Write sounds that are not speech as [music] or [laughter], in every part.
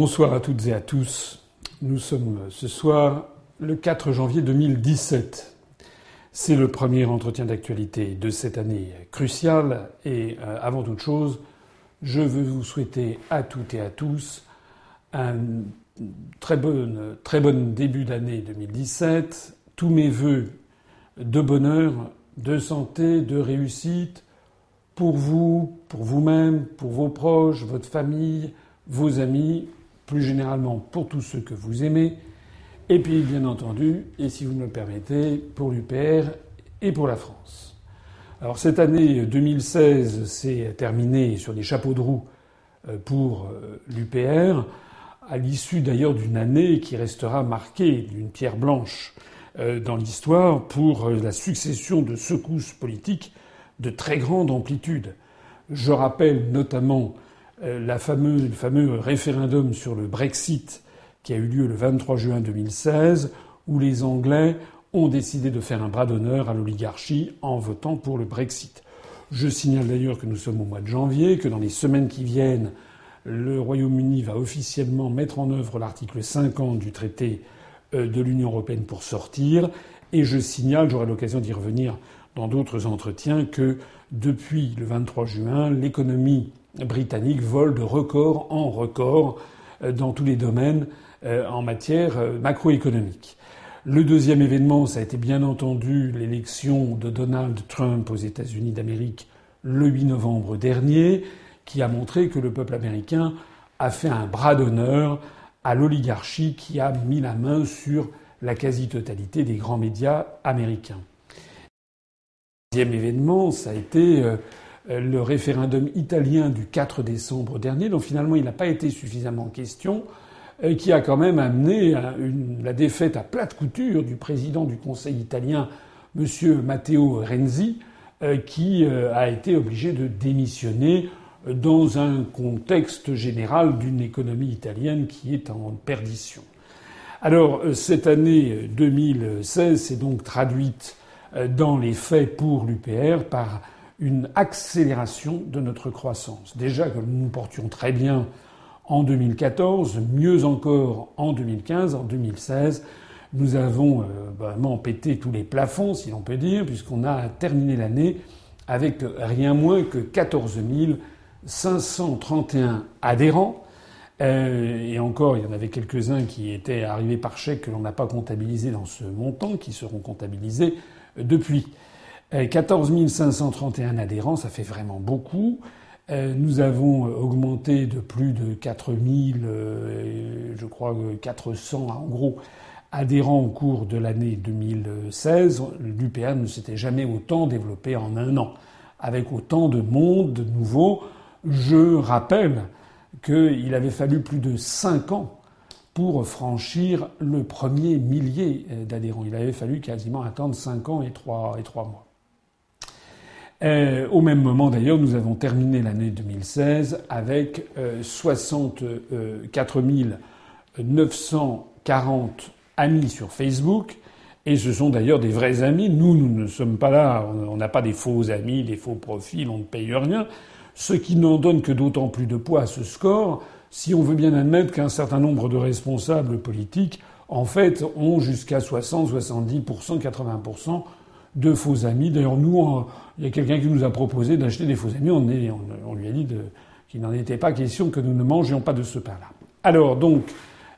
Bonsoir à toutes et à tous. Nous sommes ce soir le 4 janvier 2017. C'est le premier entretien d'actualité de cette année cruciale et euh, avant toute chose, je veux vous souhaiter à toutes et à tous un très bon, très bon début d'année 2017, tous mes voeux de bonheur, de santé, de réussite pour vous, pour vous-même, pour vos proches, votre famille, vos amis, plus généralement pour tous ceux que vous aimez, et puis bien entendu, et si vous me le permettez, pour l'UPR et pour la France. Alors cette année 2016 s'est terminée sur des chapeaux de roue euh, pour euh, l'UPR, à l'issue d'ailleurs d'une année qui restera marquée d'une pierre blanche euh, dans l'histoire pour la succession de secousses politiques de très grande amplitude. Je rappelle notamment la fameuse, le fameux référendum sur le Brexit qui a eu lieu le 23 juin 2016, où les Anglais ont décidé de faire un bras d'honneur à l'oligarchie en votant pour le Brexit. Je signale d'ailleurs que nous sommes au mois de janvier, que dans les semaines qui viennent, le Royaume-Uni va officiellement mettre en œuvre l'article 50 du traité euh, de l'Union européenne pour sortir. Et je signale, j'aurai l'occasion d'y revenir dans d'autres entretiens, que depuis le 23 juin, l'économie britannique vole de record en record euh, dans tous les domaines euh, en matière macroéconomique. Le deuxième événement, ça a été bien entendu l'élection de Donald Trump aux États-Unis d'Amérique le 8 novembre dernier, qui a montré que le peuple américain a fait un bras d'honneur à l'oligarchie qui a mis la main sur la quasi-totalité des grands médias américains. Le deuxième événement, ça a été euh, le référendum italien du 4 décembre dernier, dont finalement il n'a pas été suffisamment question qui a quand même amené la défaite à plate couture du président du Conseil italien, M. Matteo Renzi, euh, qui euh, a été obligé de démissionner dans un contexte général d'une économie italienne qui est en perdition. Alors euh, cette année 2016 s'est donc traduite dans les faits pour l'UPR par une accélération de notre croissance. Déjà que nous nous portions très bien en 2014, mieux encore en 2015, en 2016. Nous avons euh, vraiment pété tous les plafonds, si l'on peut dire, puisqu'on a terminé l'année avec rien moins que 14 531 adhérents. Euh, et encore, il y en avait quelques-uns qui étaient arrivés par chèque que l'on n'a pas comptabilisé dans ce montant, qui seront comptabilisés depuis. 14 euh, 531 adhérents, ça fait vraiment beaucoup. Euh, nous avons euh, augmenté de plus de 4000, euh, je crois 400 en gros, adhérents au cours de l'année 2016. L'UPA ne s'était jamais autant développé en un an, avec autant de monde nouveau. Je rappelle qu'il avait fallu plus de 5 ans pour franchir le premier millier d'adhérents. Il avait fallu quasiment attendre 5 ans et 3, et 3 mois. Euh, au même moment, d'ailleurs, nous avons terminé l'année 2016 avec euh, 64 940 amis sur Facebook. Et ce sont d'ailleurs des vrais amis. Nous, nous ne sommes pas là, on n'a pas des faux amis, des faux profils, on ne paye rien. Ce qui n'en donne que d'autant plus de poids à ce score, si on veut bien admettre qu'un certain nombre de responsables politiques, en fait, ont jusqu'à 60, 70%, 80% de faux amis. D'ailleurs, nous, il y a quelqu'un qui nous a proposé d'acheter des faux amis. On, lui a dit qu'il n'en était pas question que nous ne mangions pas de ce pain-là. Alors, donc,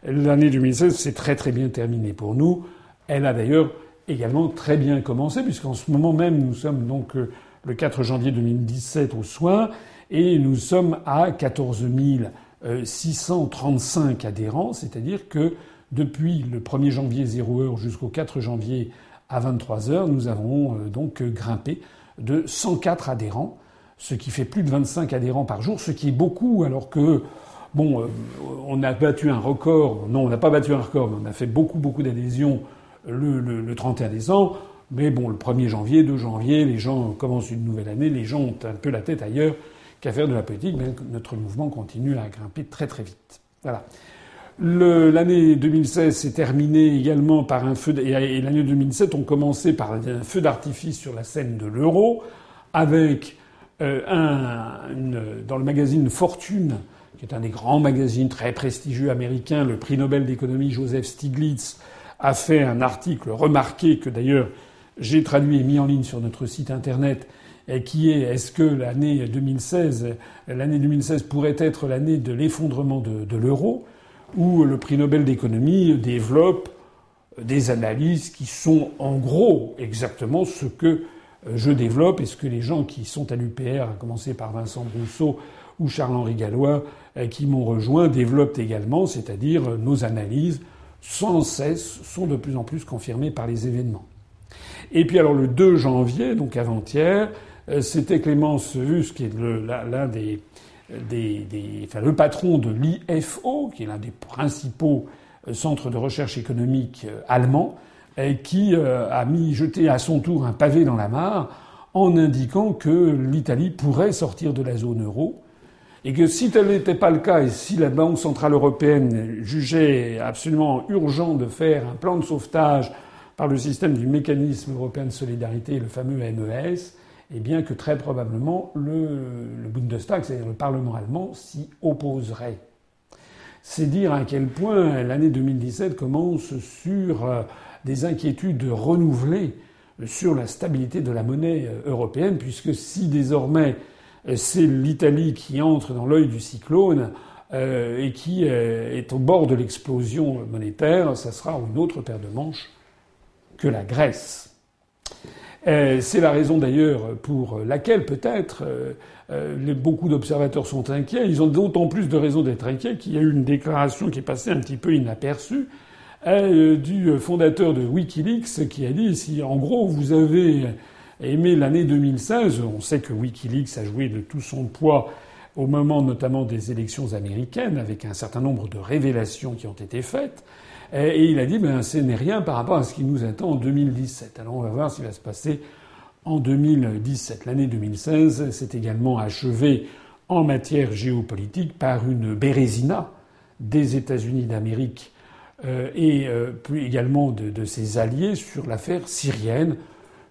l'année 2016 s'est très très bien terminée pour nous. Elle a d'ailleurs également très bien commencé, puisqu'en ce moment même, nous sommes donc euh, le 4 janvier 2017 au soir, et nous sommes à 14 635 adhérents, c'est-à-dire que depuis le 1er janvier 0 heure jusqu'au 4 janvier à 23 heures, nous avons euh, donc grimpé de 104 adhérents, ce qui fait plus de 25 adhérents par jour, ce qui est beaucoup, alors que bon, euh, on a battu un record. Non, on n'a pas battu un record, mais on a fait beaucoup, beaucoup d'adhésions le, le, 31 décembre. Mais bon, le 1er janvier, 2 janvier, les gens commencent une nouvelle année, les gens ont un peu la tête ailleurs qu'à faire de la politique, mais notre mouvement continue à grimper très très vite. Voilà. L'année 2016 s'est terminée également par un feu et l'année 2017 ont commencé par un feu d'artifice sur la scène de l'euro avec euh, un, dans le magazine Fortune qui est un des grands magazines très prestigieux américains, le prix Nobel d'économie Joseph Stiglitz, a fait un article remarqué que d'ailleurs j'ai traduit et mis en ligne sur notre site internet, et qui est est-ce que l'année 2016, l'année 2016 pourrait être l'année de l'effondrement de l'euro, où le prix Nobel d'économie développe des analyses qui sont en gros exactement ce que je développe et ce que les gens qui sont à l'UPR, à commencer par Vincent Brousseau ou Charles-Henri Gallois, euh, qui m'ont rejoint, développent également, c'est-à-dire nos analyses sans cesse sont de plus en plus confirmées par les événements. Et puis alors le 2 janvier, donc avant-hier, euh, c'était Clémence Hus, qui est l'un des, des, le patron de l'IFO, qui est l'un des principaux euh, centres de recherche économique euh, allemands, qui a mis jeté à son tour un pavé dans la mare en indiquant que l'Italie pourrait sortir de la zone euro. Et que si tel n'était pas le cas et si la Banque centrale européenne jugeait absolument urgent de faire un plan de sauvetage par le système du mécanisme européen de solidarité, le fameux MES, eh bien que très probablement le, Bundestag, c'est-à-dire le Parlement allemand, s'y opposerait. C'est dire à quel point l'année 2017 commence sur euh, des inquiétudes renouvelées sur la stabilité de la monnaie euh, européenne, puisque si désormais euh, c'est l'Italie qui entre dans l'œil du cyclone et qui est au bord de l'explosion monétaire, ça sera une autre paire de manches que la Grèce. Euh, c'est la raison d'ailleurs pour laquelle peut-être euh, euh, beaucoup d'observateurs sont inquiets. Ils ont d'autant plus de raisons d'être inquiets qu'il y a eu une déclaration qui est passée un petit peu inaperçue du fondateur de Wikileaks qui a dit si en gros vous avez aimé l'année 2016, on sait que Wikileaks a joué de tout son poids au moment notamment des élections américaines avec un certain nombre de révélations qui ont été faites. Et il a dit, ben, ce n'est rien par rapport à ce qui nous attend en 2017. Alors on va voir ce qui va se passer en 2017. L'année 2016 s'est également achevée en matière géopolitique par une bérésina des États-Unis d'Amérique euh, et euh, également de, ses alliés sur l'affaire syrienne,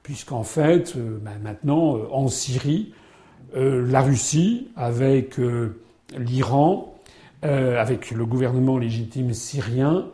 puisqu'en fait, euh, ben, maintenant, en Syrie, la Russie, avec l'Iran, avec le gouvernement légitime syrien,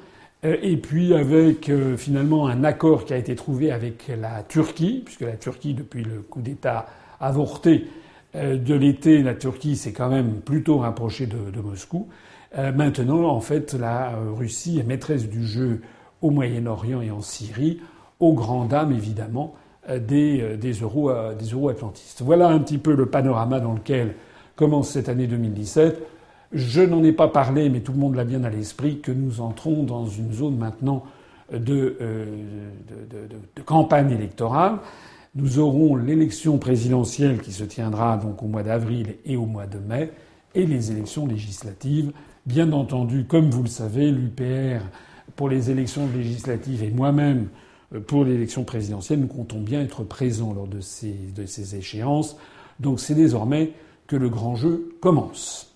et puis avec euh, finalement un accord qui a été trouvé avec la Turquie, puisque la Turquie, depuis le coup d'État avorté euh, de l'été, la Turquie s'est quand même plutôt rapprochée de, Moscou. maintenant, en fait, la Russie est maîtresse du jeu au Moyen-Orient et en Syrie, aux grandes dames évidemment des euro-atlantistes. Voilà un petit peu le panorama dans lequel commence cette année 2017. Je n'en ai pas parlé, mais tout le monde l'a bien à l'esprit, que nous entrons dans une zone maintenant de, euh, de, campagne électorale. Nous aurons l'élection présidentielle qui se tiendra donc au mois d'avril et au mois de mai, et les élections législatives. Bien entendu, comme vous le savez, l'UPR pour les élections législatives et moi-même euh, pour l'élection présidentielle, nous comptons bien être présents lors de ces, de ces échéances. Donc c'est désormais que le grand jeu commence.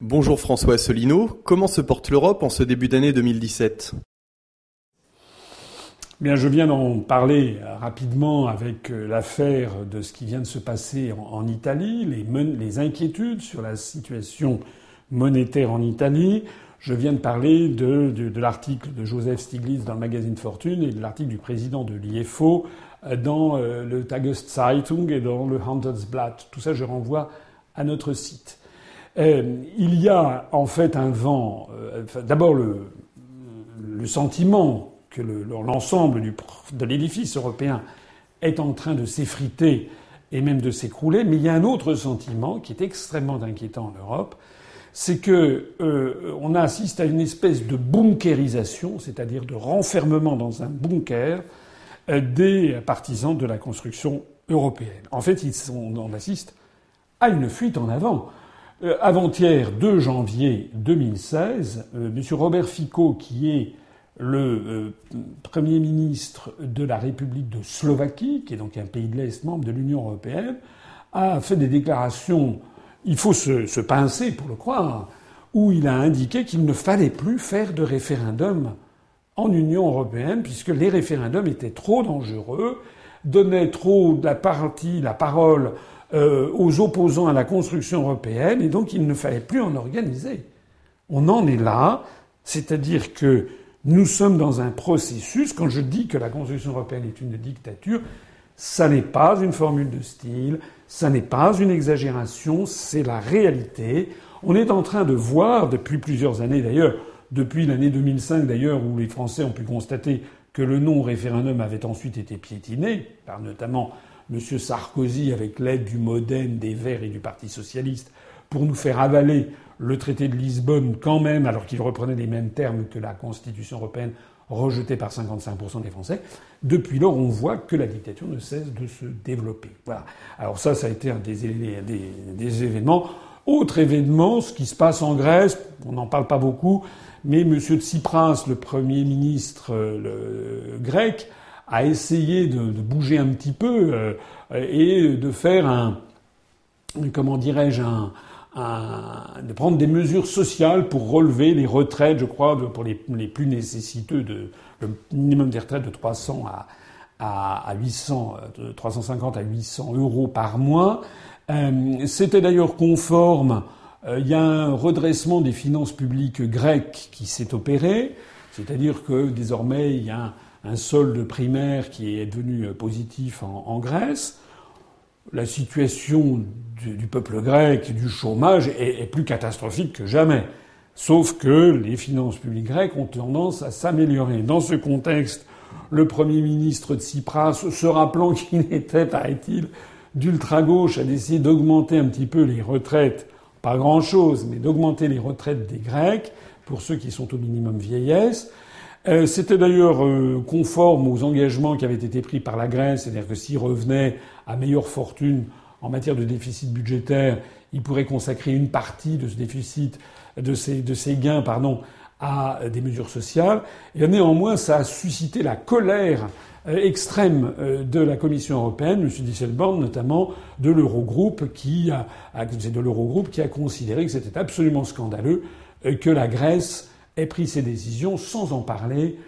Bonjour François Asselineau, comment se porte l'Europe en ce début d'année 2017 Bien, je viens d'en parler rapidement avec euh, l'affaire de ce qui vient de se passer en, Italie, les, inquiétudes sur la situation monétaire en Italie. Je viens de parler de, de, l'article de Joseph Stiglitz dans le magazine Fortune et de l'article du président de l'IFO euh, dans euh, le Tageszeitung et dans le Handelsblatt. Tout ça, je renvoie à notre site. Euh, il y a en fait un vent. Euh, d'abord le, sentiment que l'ensemble de l'édifice européen est en train de s'effriter et même de s'écrouler, mais il y a un autre sentiment qui est extrêmement inquiétant en Europe, c'est que euh, on assiste à une espèce de bunkérisation, c'est-à-dire de renfermement dans un bunker euh, des partisans de la construction européenne. En fait, ils sont, on assiste à une fuite en avant. Euh, avant-hier, 2 janvier 2016, euh, M. Robert Fico, qui est le euh, Premier ministre de la République de Slovaquie, qui est donc un pays de l'Est membre de l'Union européenne, a fait des déclarations, il faut se, pincer pour le croire, où il a indiqué qu'il ne fallait plus faire de référendum en Union européenne, puisque les référendums étaient trop dangereux, donnaient trop la partie, la parole euh, aux opposants à la construction européenne, et donc il ne fallait plus en organiser. On en est là, c'est-à-dire que nous sommes dans un processus. Quand je dis que la construction européenne est une dictature, ça n'est pas une formule de style, ça n'est pas une exagération, c'est la réalité. On est en train de voir depuis plusieurs années d'ailleurs, depuis l'année 2005 d'ailleurs, où les Français ont pu constater que le non-référendum avait ensuite été piétiné, par notamment M. Sarkozy avec l'aide du Modène, des Verts et du Parti socialiste, pour nous faire avaler le traité de Lisbonne quand même, alors qu'il reprenait les mêmes termes que la Constitution européenne rejetée par 55% des Français. Depuis lors, on voit que la dictature ne cesse de se développer. Voilà. Alors ça, ça a été un des, événements. Autre événement, ce qui se passe en Grèce, on n'en parle pas beaucoup, mais M. Tsipras, le Premier ministre le, grec, a essayé de, bouger un petit peu euh, et de faire un, comment dirais-je, un, de prendre des mesures sociales pour relever les retraites, je crois, pour les, les plus nécessiteux, de, le minimum des retraites de 300 à, à, à 800, de 350 à 800 euros par mois. Euh, C'était d'ailleurs conforme. Euh, il y a un redressement des finances publiques grecques qui s'est opéré, c'est-à-dire que désormais il y a un, un, solde primaire qui est devenu positif en, Grèce la situation du, peuple grec, du chômage, est, est, plus catastrophique que jamais. Sauf que les finances publiques grecques ont tendance à s'améliorer. Dans ce contexte, le Premier ministre de Tsipras, se rappelant [laughs] qu'il était, paraît-il, d'ultra-gauche, a décidé d'augmenter un petit peu les retraites, pas grand-chose, mais d'augmenter les retraites des Grecs, pour ceux qui sont au minimum vieillesse. Euh, C'était d'ailleurs euh, conforme aux engagements qui avaient été pris par la Grèce, c'est-à-dire que s'ils revenaient à meilleure fortune en matière de déficit budgétaire, il pourrait consacrer une partie de ce déficit, de ces, de ces gains, pardon, à des mesures sociales. Et néanmoins, ça a suscité la colère euh, extrême de la Commission européenne, M. Disselborn notamment, de l'Eurogroupe, qui a, de l'Eurogroupe qui a considéré que c'était absolument scandaleux que la Grèce ait pris ces décisions sans en parler,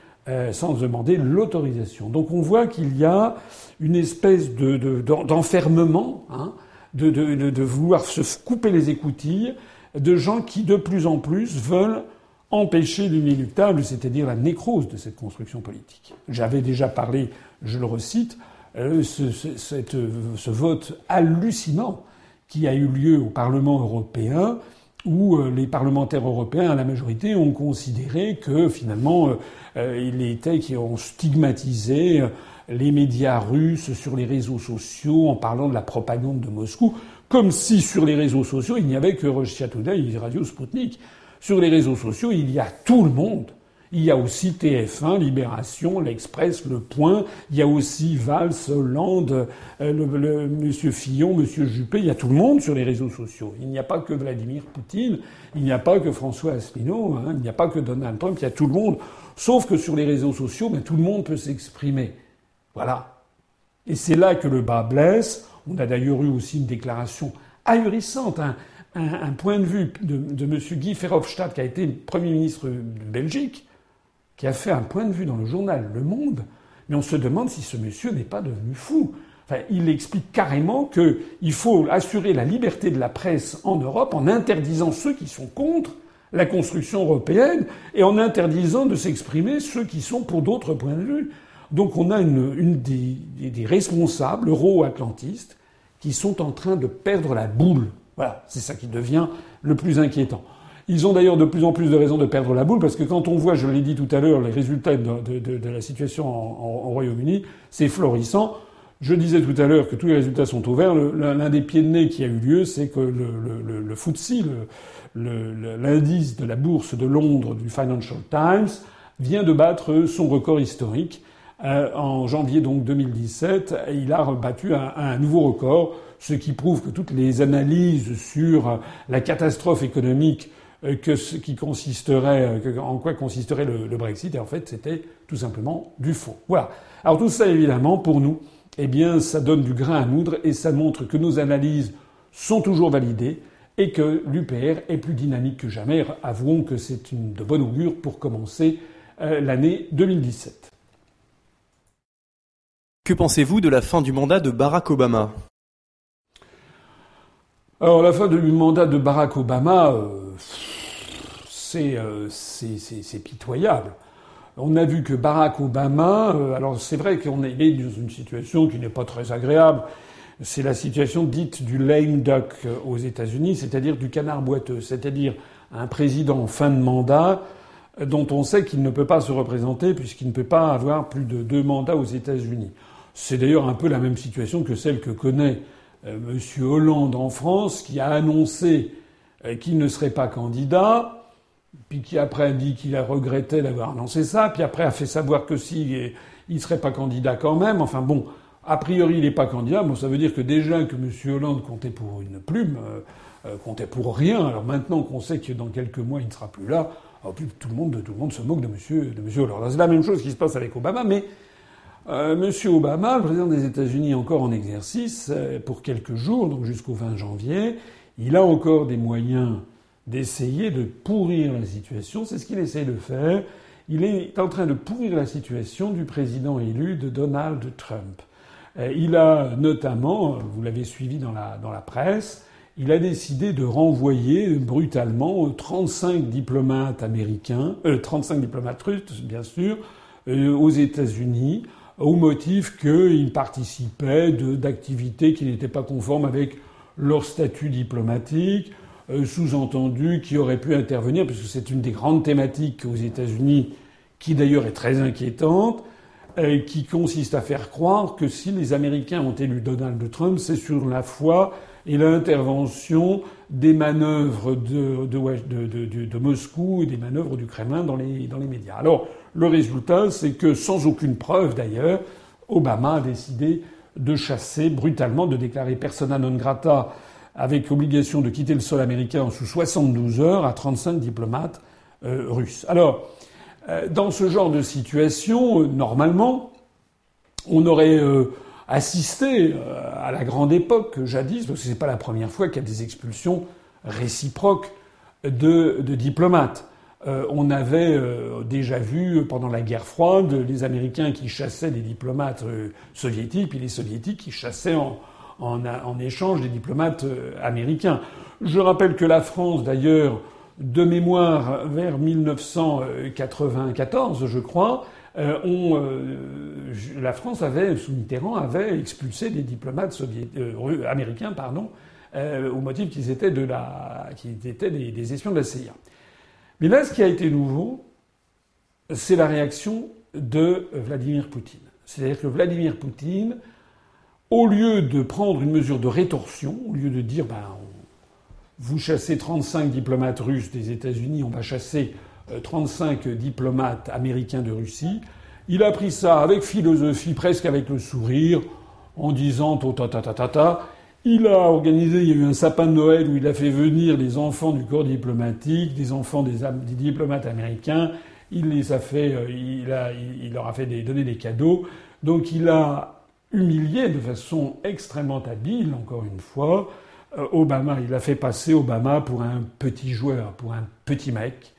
sans demander l'autorisation. Donc on voit qu'il y a une espèce de, d'enfermement, hein, de, de, de, vouloir se couper les écoutilles, de gens qui de plus en plus veulent empêcher l'inéluctable, c'est-à-dire la nécrose de cette construction politique. J'avais déjà parlé, je le recite, euh, ce, cette, ce, vote hallucinant qui a eu lieu au Parlement européen, où euh, les parlementaires européens, à la majorité, ont considéré que finalement, euh, il était qui ont stigmatisé les médias russes sur les réseaux sociaux en parlant de la propagande de Moscou, comme si sur les réseaux sociaux il n'y avait que Russia Today et Radio Sputnik. Sur les réseaux sociaux, il y a tout le monde. Il y a aussi TF1, Libération, l'Express, Le Point. Il y a aussi Valls, Hollande, euh, Monsieur Fillon, Monsieur Juppé. Il y a tout le monde sur les réseaux sociaux. Il n'y a pas que Vladimir Poutine. Il n'y a pas que François Asselineau. Hein, il n'y a pas que Donald Trump. Il y a tout le monde. Sauf que sur les réseaux sociaux, ben, tout le monde peut s'exprimer. Voilà. Et c'est là que le bas blesse. On a d'ailleurs eu aussi une déclaration ahurissante. Hein un, un, point de vue de, de M. Guy Verhofstadt, qui a été Premier ministre de Belgique, qui a fait un point de vue dans le journal Le Monde, mais on se demande si ce monsieur n'est pas devenu fou. Enfin, il explique carrément qu'il faut assurer la liberté de la presse en Europe en interdisant ceux qui sont contre la construction européenne et en interdisant de s'exprimer ceux qui sont pour d'autres points de vue. Donc on a une, des, des responsables euro-atlantistes qui sont en train de perdre la boule. Voilà, c'est ça qui devient le plus inquiétant. Ils ont d'ailleurs de plus en plus de raisons de perdre la boule, parce que quand on voit, je l'ai dit tout à l'heure, les résultats de, la situation en, Royaume-Uni, c'est florissant. Je disais tout à l'heure que tous les résultats sont ouverts. L'un des pieds de nez qui a eu lieu, c'est que le, le, FTSE, l'indice de la bourse de Londres du Financial Times, vient de battre son record historique. Euh, en janvier donc 2017, il a rebattu un, nouveau record ce qui prouve que toutes les analyses sur la catastrophe économique que ce qui consisterait, euh, en quoi consisterait le, le Brexit, et en fait, c'était tout simplement du faux. Voilà. Alors tout ça, évidemment, pour nous, eh bien, ça donne du grain à moudre et ça montre que nos analyses sont toujours validées et que l'UPR est plus dynamique que jamais. Avouons que c'est une de bonne augure pour commencer euh, l'année 2017. Que pensez-vous de la fin du mandat de Barack Obama? Alors la fin du mandat de Barack Obama, c'est pitoyable. On a vu que Barack Obama, alors c'est vrai qu'on est dans une situation qui n'est pas très agréable. C'est la situation dite du lame duck aux États-Unis, c'est-à-dire du canard boiteux, c'est-à-dire un président en fin de mandat dont on sait qu'il ne peut pas se représenter puisqu'il ne peut pas avoir plus de deux mandats aux États-Unis. C'est d'ailleurs un peu la même situation que celle que connaît euh, M. Hollande en France, qui a annoncé euh, qu'il ne serait pas candidat, puis qui après a dit qu'il a regretté d'avoir annoncé ça, puis après a fait savoir que si il serait pas candidat quand même. Enfin bon, a priori il n'est pas candidat. Bon, ça veut dire que déjà que M. Hollande comptait pour une plume, euh, comptait pour rien. Alors maintenant qu'on sait que dans quelques mois il ne sera plus là, oh, tout le monde, tout le monde se moque de M. De monsieur Hollande. C'est la même chose qui se passe avec Obama, mais euh, Monsieur Obama, le président des États-Unis, encore en exercice euh, pour quelques jours, donc jusqu'au 20 janvier, il a encore des moyens d'essayer de pourrir la situation. C'est ce qu'il essaie de faire. Il est en train de pourrir la situation du président élu de Donald Trump. Euh, il a notamment, vous l'avez suivi dans la, presse, il a décidé de renvoyer brutalement 35 diplomates américains, euh, 35 diplomates russes, bien sûr, aux États-Unis au motif qu'ils participaient d'activités qui n'étaient pas conformes avec leur statut diplomatique, euh, sous-entendu qui auraient pu intervenir, parce que c'est une des grandes thématiques aux États-Unis, qui d'ailleurs est très inquiétante, euh, qui consiste à faire croire que si les Américains ont élu Donald Trump, c'est sur la foi et l'intervention des manœuvres de, de, de, Moscou et des manœuvres du Kremlin dans les, dans les médias. Alors, le résultat, c'est que, sans aucune preuve d'ailleurs, Obama a décidé de chasser brutalement, de déclarer persona non grata avec obligation de quitter le sol américain sous 72 heures à 35 diplomates euh, russes. Alors, euh, dans ce genre de situation, euh, normalement, on aurait assisté à la grande époque jadis, parce que c'est pas la première fois qu'il y a des expulsions réciproques de diplomates. Euh, on avait euh, déjà vu pendant la guerre froide les Américains qui chassaient des diplomates soviétiques, puis les soviétiques qui chassaient en, en, en échange des diplomates américains. Je rappelle que la France, d'ailleurs, de mémoire, vers 1994, je crois, euh, on, euh, la France avait, sous Mitterrand, avait expulsé des diplomates euh, américains, pardon, au motif qu'ils étaient, de la, étaient des, des, espions de la CIA. Mais là, ce qui a été nouveau, c'est la réaction de Vladimir Poutine. C'est-à-dire que Vladimir Poutine, au lieu de prendre une mesure de rétorsion, au lieu de dire, ben, vous chassez 35 diplomates russes des États-Unis, on va chasser 35 diplomates américains de Russie. Il a pris ça avec philosophie, presque avec le sourire, en disant ta ta ta ta ta. Il a organisé, il y a eu un sapin de Noël où il a fait venir les enfants du corps diplomatique, des enfants des, diplomates américains. Il les a fait, euh, il, leur a fait des, donner des cadeaux. Donc il a humilié de façon extrêmement habile, encore une fois, euh, Obama. Il a fait passer Obama pour un petit joueur, pour un petit mec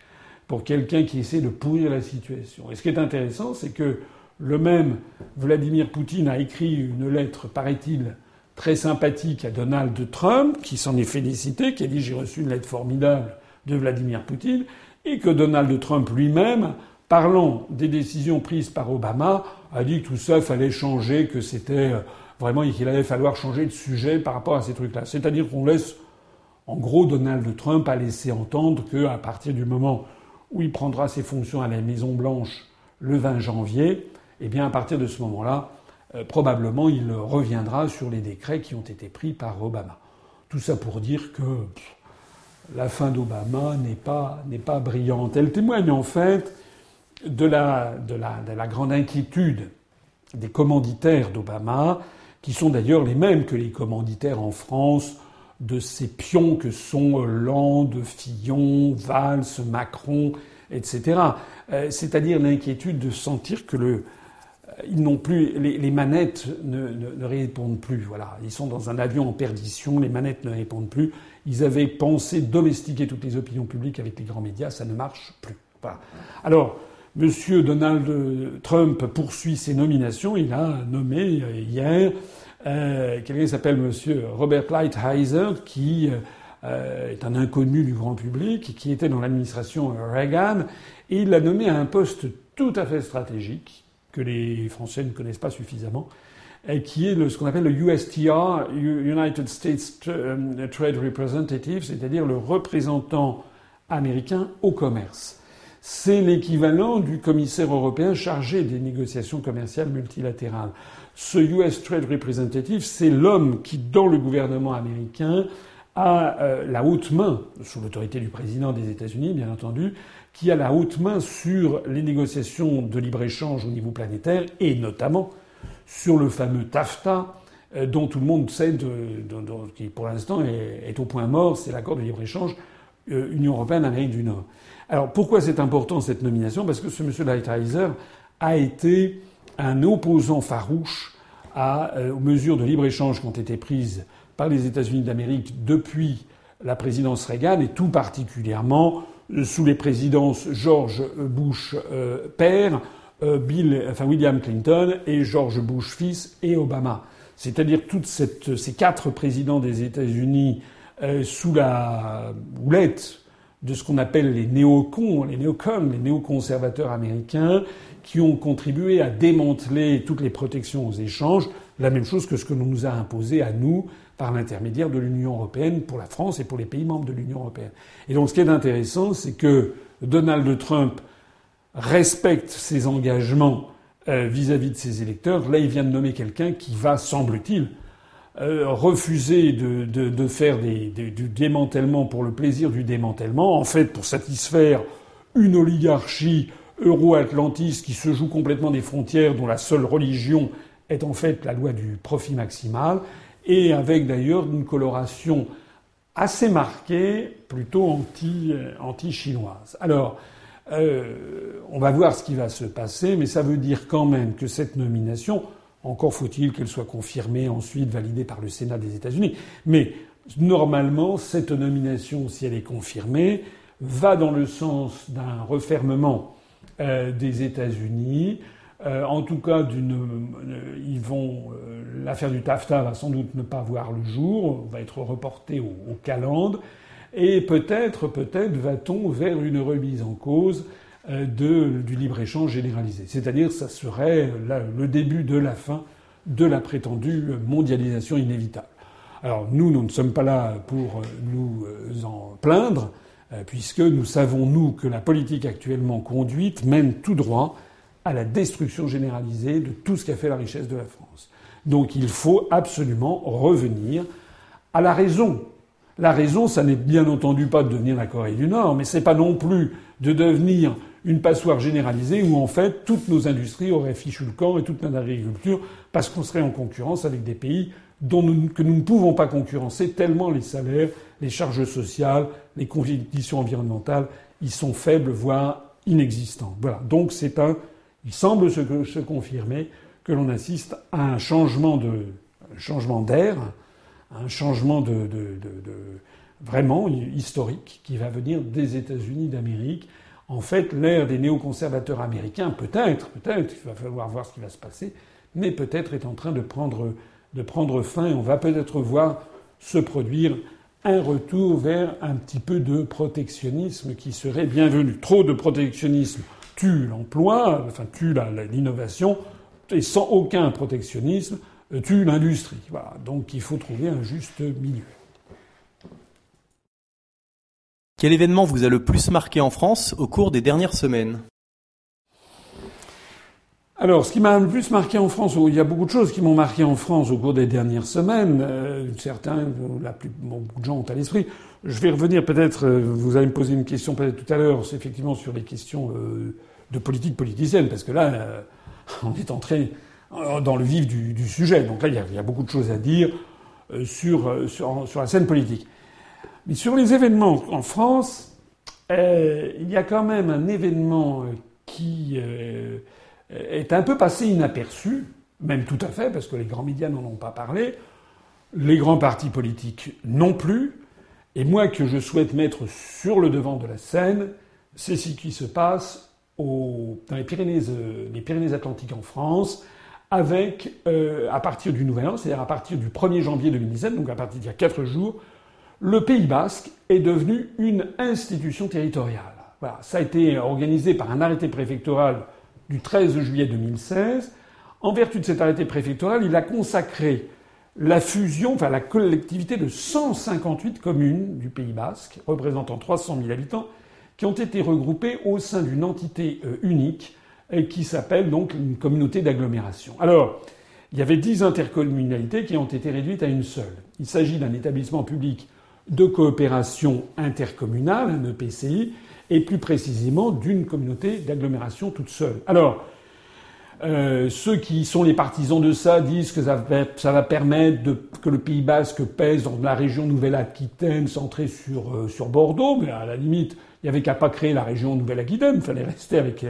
pour quelqu'un qui essaie de pourrir la situation. Et ce qui est intéressant, c'est que le même Vladimir Poutine a écrit une lettre, paraît-il, très sympathique à Donald Trump, qui s'en est félicité, qui a dit j'ai reçu une lettre formidable de Vladimir Poutine, et que Donald Trump lui-même, parlant des décisions prises par Obama, a dit que tout ça fallait changer, que c'était euh, vraiment qu'il allait falloir changer de sujet par rapport à ces trucs-là. C'est-à-dire qu'on laisse, en gros, Donald Trump a laissé entendre qu'à partir du moment où il prendra ses fonctions à la Maison Blanche le 20 janvier, eh bien à partir de ce moment-là, euh, probablement il reviendra sur les décrets qui ont été pris par Obama. Tout ça pour dire que la fin d'Obama n'est pas, pas brillante. Elle témoigne en fait de la, de la, de la grande inquiétude des commanditaires d'Obama, qui sont d'ailleurs les mêmes que les commanditaires en France de ces pions que sont Hollande, Fillon, Valls, Macron, etc. Euh, c'est-à-dire l'inquiétude de sentir que le, ils n'ont plus les, manettes ne, répondent plus. Voilà, ils sont dans un avion en perdition, les manettes ne répondent plus. Ils avaient pensé domestiquer toutes les opinions publiques avec les grands médias, ça ne marche plus. Voilà. Alors, Monsieur Donald Trump poursuit ses nominations. Il a nommé hier euh, quelqu'un s'appelle Monsieur Robert Lighthizer, qui euh, est un inconnu du grand public, qui était dans l'administration Reagan, et il l'a nommé à un poste tout à fait stratégique que les Français ne connaissent pas suffisamment, et qui est ce qu'on appelle le USTR, United States euh, Trade Representative, c'est-à-dire le représentant américain au commerce. C'est l'équivalent du commissaire européen chargé des négociations commerciales multilatérales. Ce US Trade Representative, c'est l'homme qui, dans le gouvernement américain, a euh, la haute main, sous l'autorité du président des États-Unis, bien entendu, qui a la haute main sur les négociations de libre-échange au niveau planétaire et notamment sur le fameux TAFTA, euh, dont tout le monde sait, qui pour l'instant est, au point mort, c'est l'accord de libre-échange euh, Union européenne-Amérique du Nord. Alors pourquoi c'est important cette nomination? Parce que ce monsieur Lighthizer a été un opposant farouche à, aux mesures de libre-échange qui ont été prises par les États-Unis d'Amérique depuis la présidence Reagan et tout particulièrement euh, sous les présidences George Bush euh, père, euh, Bill, enfin William Clinton et George Bush fils et Obama. C'est-à-dire toutes ces quatre présidents des États-Unis sous la houlette de ce qu'on appelle les néocons, les néocons, les néoconservateurs américains, qui ont contribué à démanteler toutes les protections aux échanges, la même chose que ce que l'on nous a imposé à nous par l'intermédiaire de l'Union européenne pour la France et pour les pays membres de l'Union européenne. Et donc ce qui est intéressant, c'est que Donald Trump respecte ses engagements euh, vis-à-vis de ses électeurs. Là, il vient de nommer quelqu'un qui va, semble-t-il, euh, refuser de, faire du démantèlement pour le plaisir du démantèlement, en fait pour satisfaire une oligarchie euro-atlantiste qui se joue complètement des frontières, dont la seule religion est en fait la loi du profit maximal et avec d'ailleurs une coloration assez marquée, plutôt anti, euh, anti-chinoise. Alors, euh, on va voir ce qui va se passer, mais ça veut dire quand même que cette nomination, encore faut-il qu'elle soit confirmée ensuite, validée par le Sénat des États-Unis, mais normalement, cette nomination, si elle est confirmée, va dans le sens d'un refermement euh, des États-Unis, euh, en tout cas, d'une, euh, ils vont euh, l'affaire du TAFTA va sans doute ne pas voir le jour, va être reportée au, au et peut-être, peut-être va-t-on vers une remise en cause de, du libre-échange généralisé. C'est-à-dire, ça serait le début de la fin de la prétendue mondialisation inévitable. Alors nous, nous ne sommes pas là pour nous en plaindre, puisque nous savons, nous, que la politique actuellement conduite mène tout droit à la destruction généralisée de tout ce qui a fait la richesse de la France. Donc il faut absolument revenir à la raison. La raison, ça n'est bien entendu pas de devenir la Corée du Nord, mais c'est pas non plus de devenir une passoire généralisée où en fait toutes nos industries auraient fichu le camp et toute notre agriculture parce qu'on serait en concurrence avec des pays dont que nous ne pouvons pas concurrencer tellement les salaires, les charges sociales, les conditions environnementales, ils sont faibles, voire inexistants. Voilà. Donc c'est un il semble se, confirmer que l'on assiste à un changement de changement d'air, un changement vraiment historique qui va venir des États-Unis d'Amérique. En fait, l'ère des néoconservateurs américains, peut-être, peut-être, il va falloir voir ce qui va se passer, mais peut-être est en train de prendre, de prendre fin on va peut-être voir se produire un retour vers un petit peu de protectionnisme qui serait bienvenu. Trop de protectionnisme tue l'emploi, enfin tue l'innovation, et sans aucun protectionnisme, euh, tue l'industrie. Donc il faut trouver un juste milieu. Quel événement vous a le plus marqué en France au cours des dernières semaines? Alors, ce qui m'a le plus marqué en France, il y a beaucoup de choses qui m'ont marqué en France au cours des dernières semaines. Euh, certains, la plus, beaucoup de gens ont à l'esprit. Je vais revenir peut-être. Euh, vous allez me poser une question peut-être tout à l'heure, c'est effectivement sur les questions euh, de politique politicienne, parce que là, euh, [laughs] on est entré dans le vif du, sujet. Donc là, il y, a, beaucoup de choses à dire sur, sur la scène politique. Mais sur les événements en France, il y a quand même un événement qui est un peu passé inaperçu, même tout à fait, parce que les grands médias n'en ont pas parlé, les grands partis politiques non plus, et moi que je souhaite mettre sur le devant de la scène, c'est ce qui se passe dans les Pyrénées, euh, en France, avec, euh, à partir du Nouvel An, c'est-à-dire à partir du 1er janvier 2017, donc à partir d'il y a quatre jours, le Pays basque est devenu une institution territoriale. Voilà. Ça a été organisé par un arrêté préfectoral du 13 juillet 2016. En vertu de cet arrêté préfectoral, il a consacré la fusion, enfin la collectivité de 158 communes du Pays basque, représentant 300 000 habitants, qui ont été regroupées au sein d'une entité euh, unique qui s'appelle donc une communauté d'agglomération. Alors, il y avait dix intercommunalités qui ont été réduites à une seule. Il s'agit d'un établissement public de coopération intercommunale, un EPCI, et plus précisément d'une communauté d'agglomération toute seule. Alors, euh, ceux qui sont les partisans de ça disent que ça va, permettre que le Pays Basque pèse dans la région Nouvelle-Aquitaine, centrée sur, euh, sur Bordeaux, mais à la limite, il n'y avait qu'à pas créer la région Nouvelle-Aquitaine, il fallait rester avec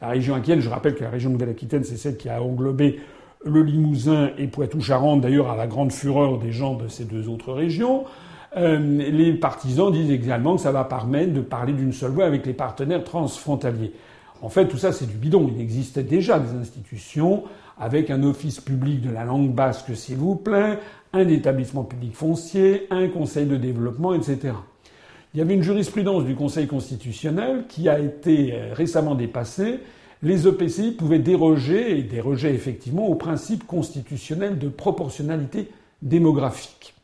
la région Aquitaine. Je rappelle que la région Nouvelle-Aquitaine, c'est celle qui a englobé le Limousin et Poitou-Charentes, d'ailleurs à la grande fureur des gens de ces deux autres régions. Euh, les partisans disent également que ça va permettre de parler d'une seule voix avec les partenaires transfrontaliers. En fait, tout ça, c'est du bidon. Il existait déjà des institutions avec un office public de la langue basque, s'il vous plaît, un établissement public foncier, un conseil de développement, etc. Il y avait une jurisprudence du Conseil constitutionnel qui a été euh, récemment dépassée. Les EPCI pouvaient déroger, et déroger effectivement, au principe constitutionnel de proportionnalité démographique.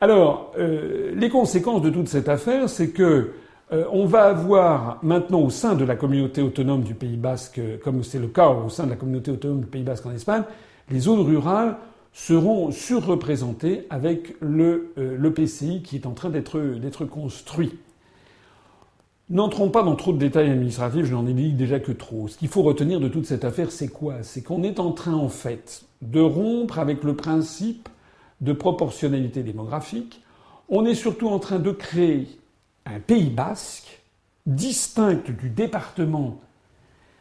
Alors, euh, les conséquences de toute cette affaire, c'est que euh, on va avoir maintenant au sein de la communauté autonome du Pays Basque, comme c'est le cas au sein de la communauté autonome du Pays Basque en Espagne, les zones rurales seront surreprésentés avec le, euh, PCI qui est en train d'être construit. N'entrons pas dans trop de détails administratifs, je n'en ai dit déjà que trop. Ce qu'il faut retenir de toute cette affaire, c'est quoi? C'est qu'on est en train, en fait, de rompre avec le principe de proportionnalité démographique. On est surtout en train de créer un Pays basque distinct du département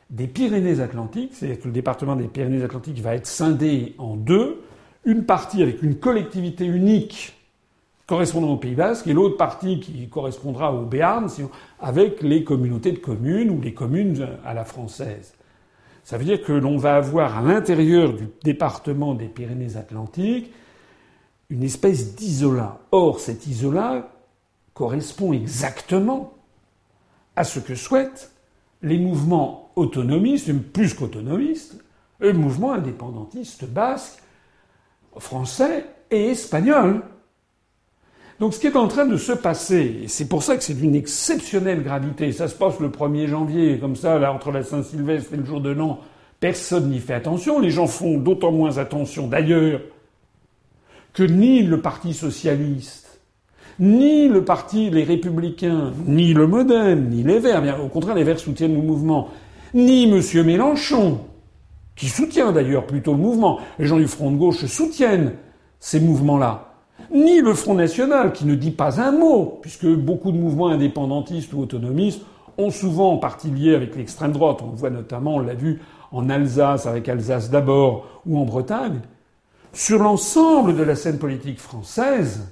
des Pyrénées-Atlantiques, c'est-à-dire que le département des Pyrénées-Atlantiques va être scindé en deux, une partie avec une collectivité unique correspondant au Pays Basque et l'autre partie qui correspondra au Béarn avec les communautés de communes ou les communes à la française. Ça veut dire que l'on va avoir à l'intérieur du département des Pyrénées-Atlantiques une espèce d'isola. Or, cet isola correspond exactement à ce que souhaitent les mouvements autonomistes, plus qu'autonomistes, le mouvement indépendantiste basque français et espagnol. Donc ce qui est en train de se passer, et c'est pour ça que c'est d'une exceptionnelle gravité, ça se passe le 1er janvier, comme ça, là, entre la Saint-Sylvestre et le jour de l'an, personne n'y fait attention, les gens font d'autant moins attention d'ailleurs que ni le Parti socialiste, ni le Parti les républicains, ni le Modem, ni les Verts, bien au contraire les Verts soutiennent le mouvement, ni M. Mélenchon, qui soutient d'ailleurs plutôt le mouvement. Les gens du Front de gauche soutiennent ces mouvements-là. Ni le Front national, qui ne dit pas un mot, puisque beaucoup de mouvements indépendantistes ou autonomistes ont souvent en partie lié avec l'extrême droite. On le voit notamment, on l'a vu en Alsace, avec Alsace d'abord, ou en Bretagne. Sur l'ensemble de la scène politique française,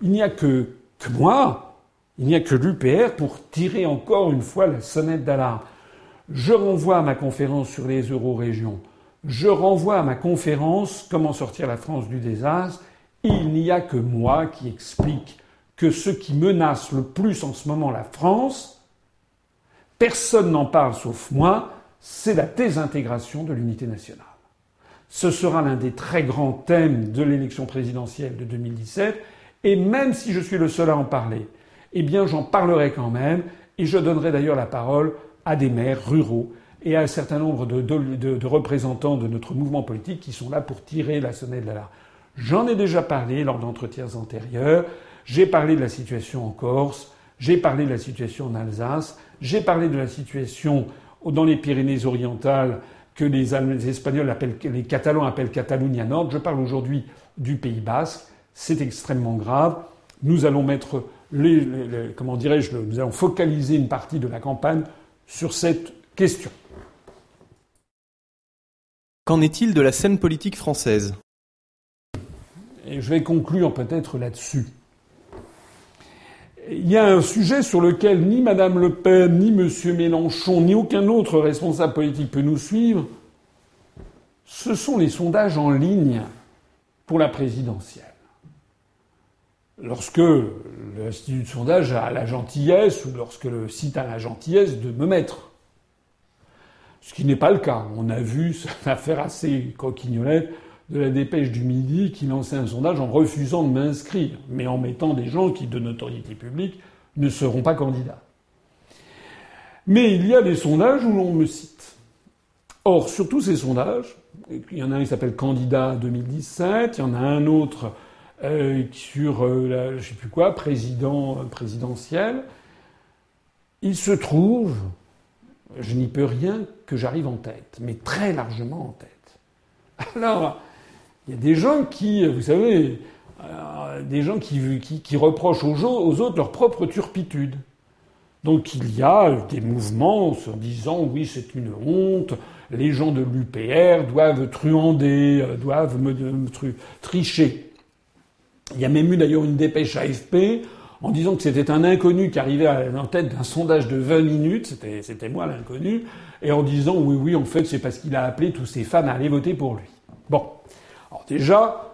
il n'y a que, moi, il n'y a que l'UPR pour tirer encore une fois la sonnette d'alarme. Je renvoie à ma conférence sur les euro-régions. Je renvoie à ma conférence Comment sortir la France du désastre. Il n'y a que moi qui explique que ce qui menace le plus en ce moment la France, personne n'en parle sauf moi, c'est la désintégration de l'unité nationale. Ce sera l'un des très grands thèmes de l'élection présidentielle de 2017, et même si je suis le seul à en parler, eh bien j'en parlerai quand même, et je donnerai d'ailleurs la parole à des maires ruraux et à un certain nombre de, représentants de notre mouvement politique qui sont là pour tirer la sonnette d'alarme. J'en ai déjà parlé lors d'entretiens antérieurs. J'ai parlé de la situation en Corse, j'ai parlé de la situation en Alsace, j'ai parlé de la situation dans les Pyrénées-Orientales que les, Espagnols appellent, les Catalans appellent Catalunya Nord. Je parle aujourd'hui du Pays Basque. C'est extrêmement grave. Nous allons mettre les, comment dirais-je, nous allons focaliser une partie de la campagne sur cette question. Qu'en est-il de la scène politique française? Et je vais conclure peut-être là-dessus. Il y a un sujet sur lequel ni Mme Le Pen, ni M. Mélenchon, ni aucun autre responsable politique peut nous suivre. ce sont les sondages en ligne pour la présidentielle. Lorsque l'Institut de sondage a la gentillesse, ou lorsque le site a la gentillesse de me mettre. Ce qui n'est pas le cas. On a vu cette [laughs] affaire assez coquignolette de la dépêche du Midi qui lançait un sondage en refusant de m'inscrire, mais en mettant des gens qui, de notoriété publique, ne seront pas candidats. Mais il y a des sondages où l'on me cite. Or, sur tous ces sondages, il y en a un qui s'appelle Candidat 2017, il y en a un autre euh, sur, euh, la, sais plus quoi, président euh, présidentiel. Il se trouve, je n'y peux rien, que j'arrive en tête, mais très largement en tête. Alors, il y a des gens qui, vous savez, euh, des gens qui, qui, reprochent aux, autres leur propre turpitude. Donc il y a des mouvements se disant oui c'est une honte, les gens de l'UPR doivent truander, euh, doivent me, tricher. Il y a même eu d'ailleurs une dépêche AFP en disant que c'était un inconnu qui arrivait en tête d'un sondage de 20 minutes, c'était moi l'inconnu, et en disant oui oui en fait c'est parce qu'il a appelé tous ses fans à aller voter pour lui. Bon, déjà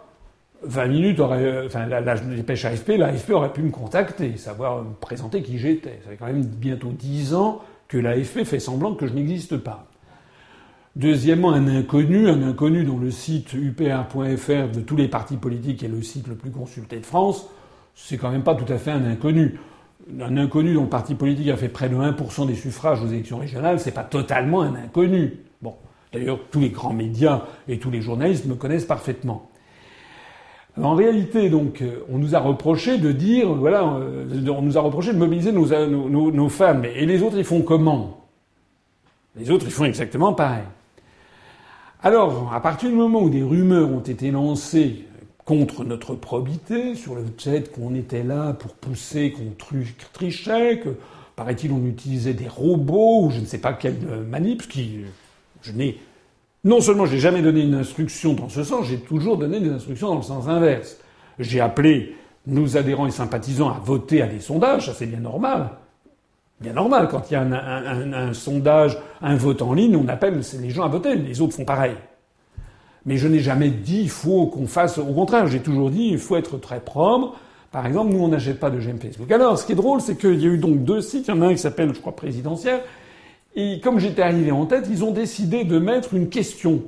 20 minutes aurait, euh, enfin, la, la dépêche AFP, l'AFP aurait pu me contacter, savoir me présenter qui j'étais. Ça fait quand même bientôt 10 ans que l'AFP fait semblant que je n'existe pas. Deuxièmement, un inconnu, un inconnu dont le site upr.fr de tous les partis politiques est le site le plus consulté de France, c'est quand même pas tout à fait un inconnu. Un inconnu dont le parti politique a fait près de 1% des suffrages aux élections régionales, c'est pas totalement un inconnu. D'ailleurs, tous les grands médias et tous les journalistes me connaissent parfaitement. En réalité, donc, euh, on nous a reproché de dire, voilà, euh, on nous a reproché de mobiliser nos, nos femmes. Et les autres, ils font comment? Les autres, ils font exactement pareil. Alors, à partir du moment où des rumeurs ont été lancées contre notre probité, sur le fait qu'on était là pour pousser, qu'on trichait, que, paraît-il, on utilisait des robots, ou je ne sais pas quelle manip, qui, je n'ai non seulement j'ai jamais donné une instruction dans ce sens, j'ai toujours donné des instructions dans le sens inverse. J'ai appelé nos adhérents et sympathisants à voter à des sondages, ça c'est bien normal. Bien normal, quand il y a un, sondage, un vote en ligne, on appelle les gens à voter, les autres font pareil. Mais je n'ai jamais dit il faut qu'on fasse. Au contraire, j'ai toujours dit il faut être très propre. Par exemple, nous on n'achète pas de GM Facebook. Alors, ce qui est drôle, c'est qu'il y a eu donc deux sites. Il y en a un qui s'appelle, je crois, présidentiel, et comme j'étais arrivé en tête, ils ont décidé de mettre une question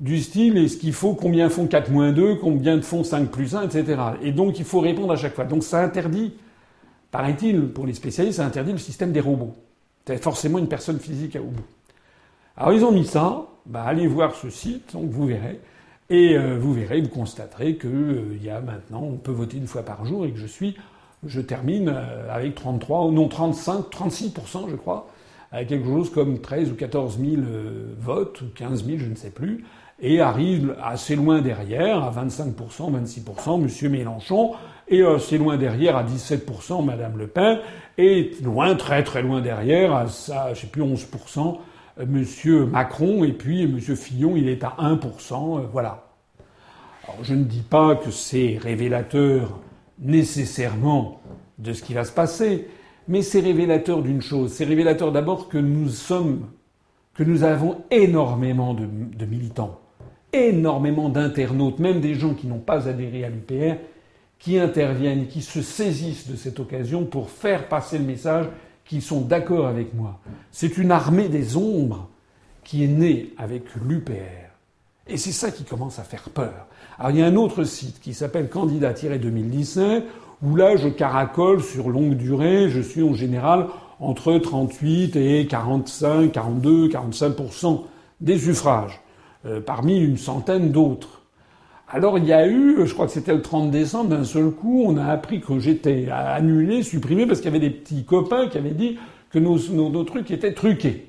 du style est-ce qu'il faut combien font 4 moins 2, combien font 5 plus 1, etc. Et donc il faut répondre à chaque fois. Donc ça interdit, paraît-il, pour les spécialistes, ça interdit le système des robots. C'est forcément une personne physique au bout. Alors ils ont mis ça, bah, allez voir ce site, donc vous verrez. Et euh, vous verrez, vous constaterez qu'il euh, y a maintenant, on peut voter une fois par jour et que je suis, je termine euh, avec 33, non 35, 36% je crois, avec quelque chose comme 13 ou 14 000 euh, votes, ou 15 000, je ne sais plus, et arrive assez loin derrière, à 25%, 26%, M. Mélenchon, et assez loin derrière, à 17%, Mme Le Pen, et loin, très très loin derrière, à ça, je sais plus, 11%, M. Macron, et puis M. Fillon, il est à 1%, euh, voilà. Alors je ne dis pas que c'est révélateur nécessairement de ce qui va se passer, mais c'est révélateur d'une chose. C'est révélateur d'abord que nous sommes, que nous avons énormément de, de militants, énormément d'internautes, même des gens qui n'ont pas adhéré à l'UPR, qui interviennent, qui se saisissent de cette occasion pour faire passer le message qu'ils sont d'accord avec moi. C'est une armée des ombres qui est née avec l'UPR. Et c'est ça qui commence à faire peur. Alors il y a un autre site qui s'appelle Candidat-2017 où là je caracole sur longue durée, je suis en général entre 38 et 45, 42, 45% des suffrages, euh, parmi une centaine d'autres. Alors il y a eu, je crois que c'était le 30 décembre, d'un seul coup, on a appris que j'étais annulé, supprimé, parce qu'il y avait des petits copains qui avaient dit que nos, nos, nos, trucs étaient truqués.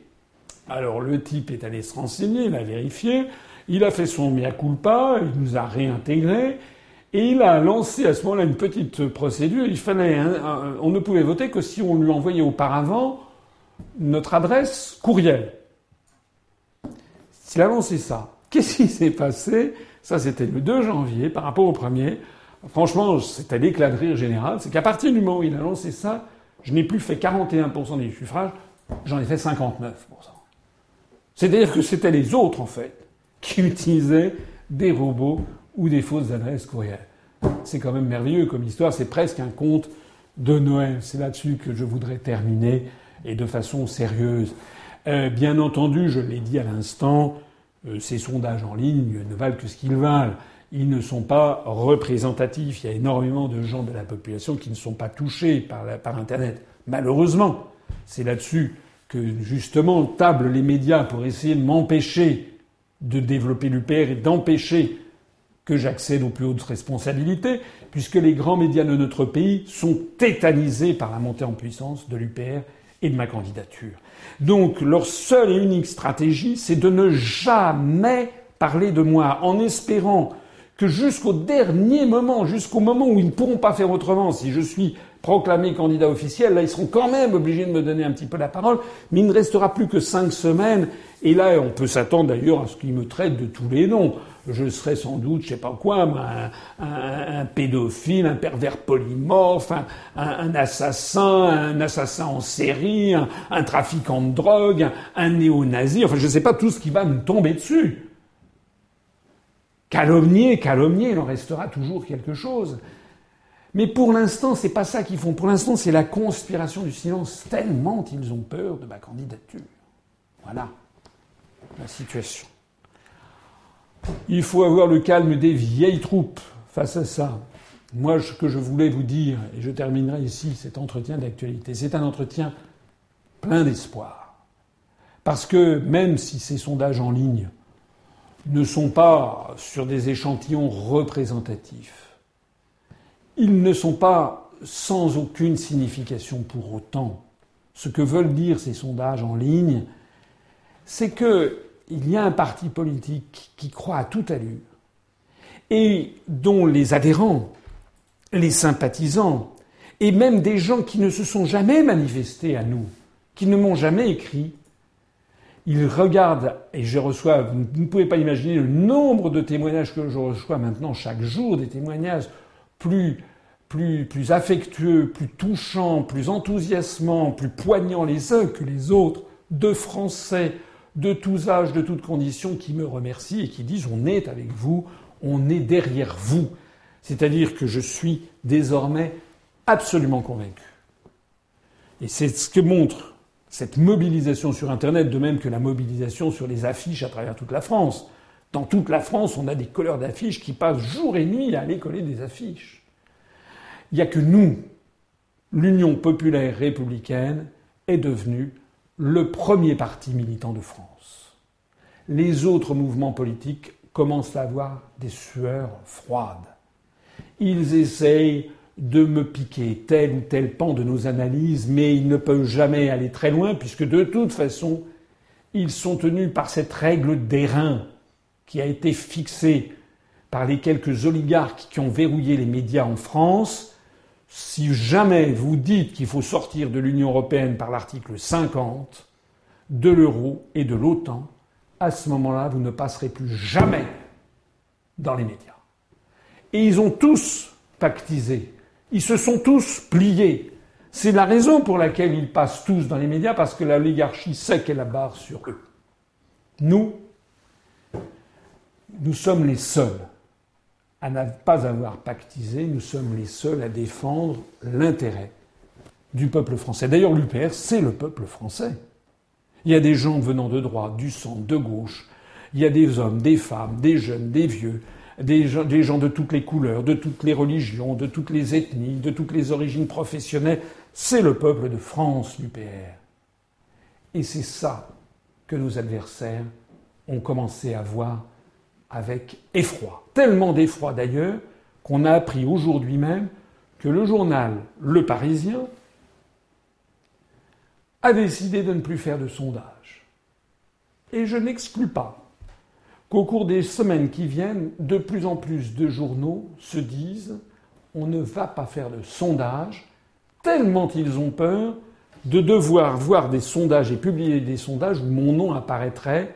Alors le type est allé se renseigner, il a vérifié, il a fait son mea culpa, il nous a réintégrés, et il a lancé à ce moment-là une petite procédure. Il fallait, on ne pouvait voter que si on lui envoyait auparavant notre adresse courriel. S'il a lancé ça, qu'est-ce qui s'est passé? Ça, c'était le 2 janvier par rapport au premier. Franchement, c'était l'éclat de rire général. C'est qu'à partir du moment où il a lancé ça, je n'ai plus fait 41% des suffrages, j'en ai fait 59%. C'est-à-dire que c'était les autres, en fait, qui utilisaient des robots ou des fausses adresses courriels. C'est quand même merveilleux comme histoire, c'est presque un conte de Noël. C'est là-dessus que je voudrais terminer et de façon sérieuse. Euh, bien entendu, je l'ai dit à l'instant, euh, ces sondages en ligne ne valent que ce qu'ils valent. Ils ne sont pas représentatifs. Il y a énormément de gens de la population qui ne sont pas touchés par, par Internet. Malheureusement, c'est là-dessus que justement tablent les médias pour essayer de m'empêcher de développer l'UPR et d'empêcher que j'accède aux plus hautes responsabilités, puisque les grands médias de notre pays sont tétanisés par la montée en puissance de l'UPR et de ma candidature. Donc leur seule et unique stratégie, c'est de ne jamais parler de moi, en espérant que jusqu'au dernier moment, jusqu'au moment où ils ne pourront pas faire autrement, si je suis proclamé candidat officiel, là ils seront quand même obligés de me donner un petit peu la parole, mais il ne restera plus que cinq semaines, et là on peut s'attendre d'ailleurs à ce qu'ils me traitent de tous les noms je serais sans doute, je sais pas quoi, un, pédophile, un pervers polymorphe, un, un, assassin, un assassin en série, un, trafiquant de drogue, un, néo-nazi, enfin je sais pas tout ce qui va me tomber dessus. Calomnier, calomnier, il en restera toujours quelque chose. Mais pour l'instant, c'est pas ça qu'ils font. Pour l'instant, c'est la conspiration du silence, tellement ils ont peur de ma candidature. Voilà la situation. Il faut avoir le calme des vieilles troupes face à ça. Moi, ce que je voulais vous dire, et je terminerai ici cet entretien d'actualité, c'est un entretien plein d'espoir. Parce que même si ces sondages en ligne ne sont pas sur des échantillons représentatifs, ils ne sont pas sans aucune signification pour autant. Ce que veulent dire ces sondages en ligne, c'est que il y a un parti politique qui croit à toute allure et dont les adhérents, les sympathisants, et même des gens qui ne se sont jamais manifestés à nous, qui ne m'ont jamais écrit, ils regardent, et je reçois, vous ne pouvez pas imaginer le nombre de témoignages que je reçois maintenant chaque jour, des témoignages plus, plus, plus affectueux, plus touchants, plus enthousiasmants, plus poignants les uns que les autres, de Français de tous âges, de toutes conditions, qui me remercient et qui disent on est avec vous, on est derrière vous. C'est-à-dire que je suis désormais absolument convaincu. Et c'est ce que montre cette mobilisation sur Internet, de même que la mobilisation sur les affiches à travers toute la France. Dans toute la France, on a des colleurs d'affiches qui passent jour et nuit à aller coller des affiches. Il n'y a que nous, l'Union populaire républicaine, est devenue le premier parti militant de France. Les autres mouvements politiques commencent à avoir des sueurs froides. Ils essayent de me piquer tel ou tel pan de nos analyses, mais ils ne peuvent jamais aller très loin, puisque de toute façon, ils sont tenus par cette règle d'airain qui a été fixée par les quelques oligarques qui ont verrouillé les médias en France, si jamais vous dites qu'il faut sortir de l'Union européenne par l'article 50, de l'euro et de l'OTAN, à ce moment-là, vous ne passerez plus jamais dans les médias. Et ils ont tous pactisé, ils se sont tous pliés. C'est la raison pour laquelle ils passent tous dans les médias, parce que l'oligarchie sait qu'elle a barre sur eux. Nous, nous sommes les seuls à ne pas avoir pactisé, nous sommes les seuls à défendre l'intérêt du peuple français. D'ailleurs, l'UPR, c'est le peuple français. Il y a des gens venant de droite, du centre, de gauche. Il y a des hommes, des femmes, des jeunes, des vieux, des gens, de toutes les couleurs, de toutes les religions, de toutes les ethnies, de toutes les origines professionnelles. C'est le peuple de France, l'UPR. Et c'est ça que nos adversaires ont commencé à voir avec effroi. Tellement d'effroi d'ailleurs qu'on a appris aujourd'hui même que le journal Le Parisien a décidé de ne plus faire de sondage. Et je n'exclus pas qu'au cours des semaines qui viennent, de plus en plus de journaux se disent on ne va pas faire de sondage, tellement ils ont peur de devoir voir des sondages et publier des sondages où mon nom apparaîtrait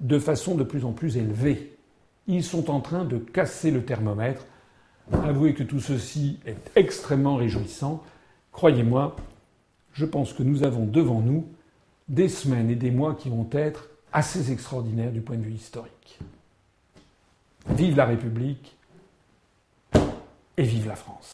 de façon de plus en plus élevée. Ils sont en train de casser le thermomètre. Avouez que tout ceci est extrêmement réjouissant. Croyez-moi, je pense que nous avons devant nous des semaines et des mois qui vont être assez extraordinaires du point de vue historique. vive la République et vive la France.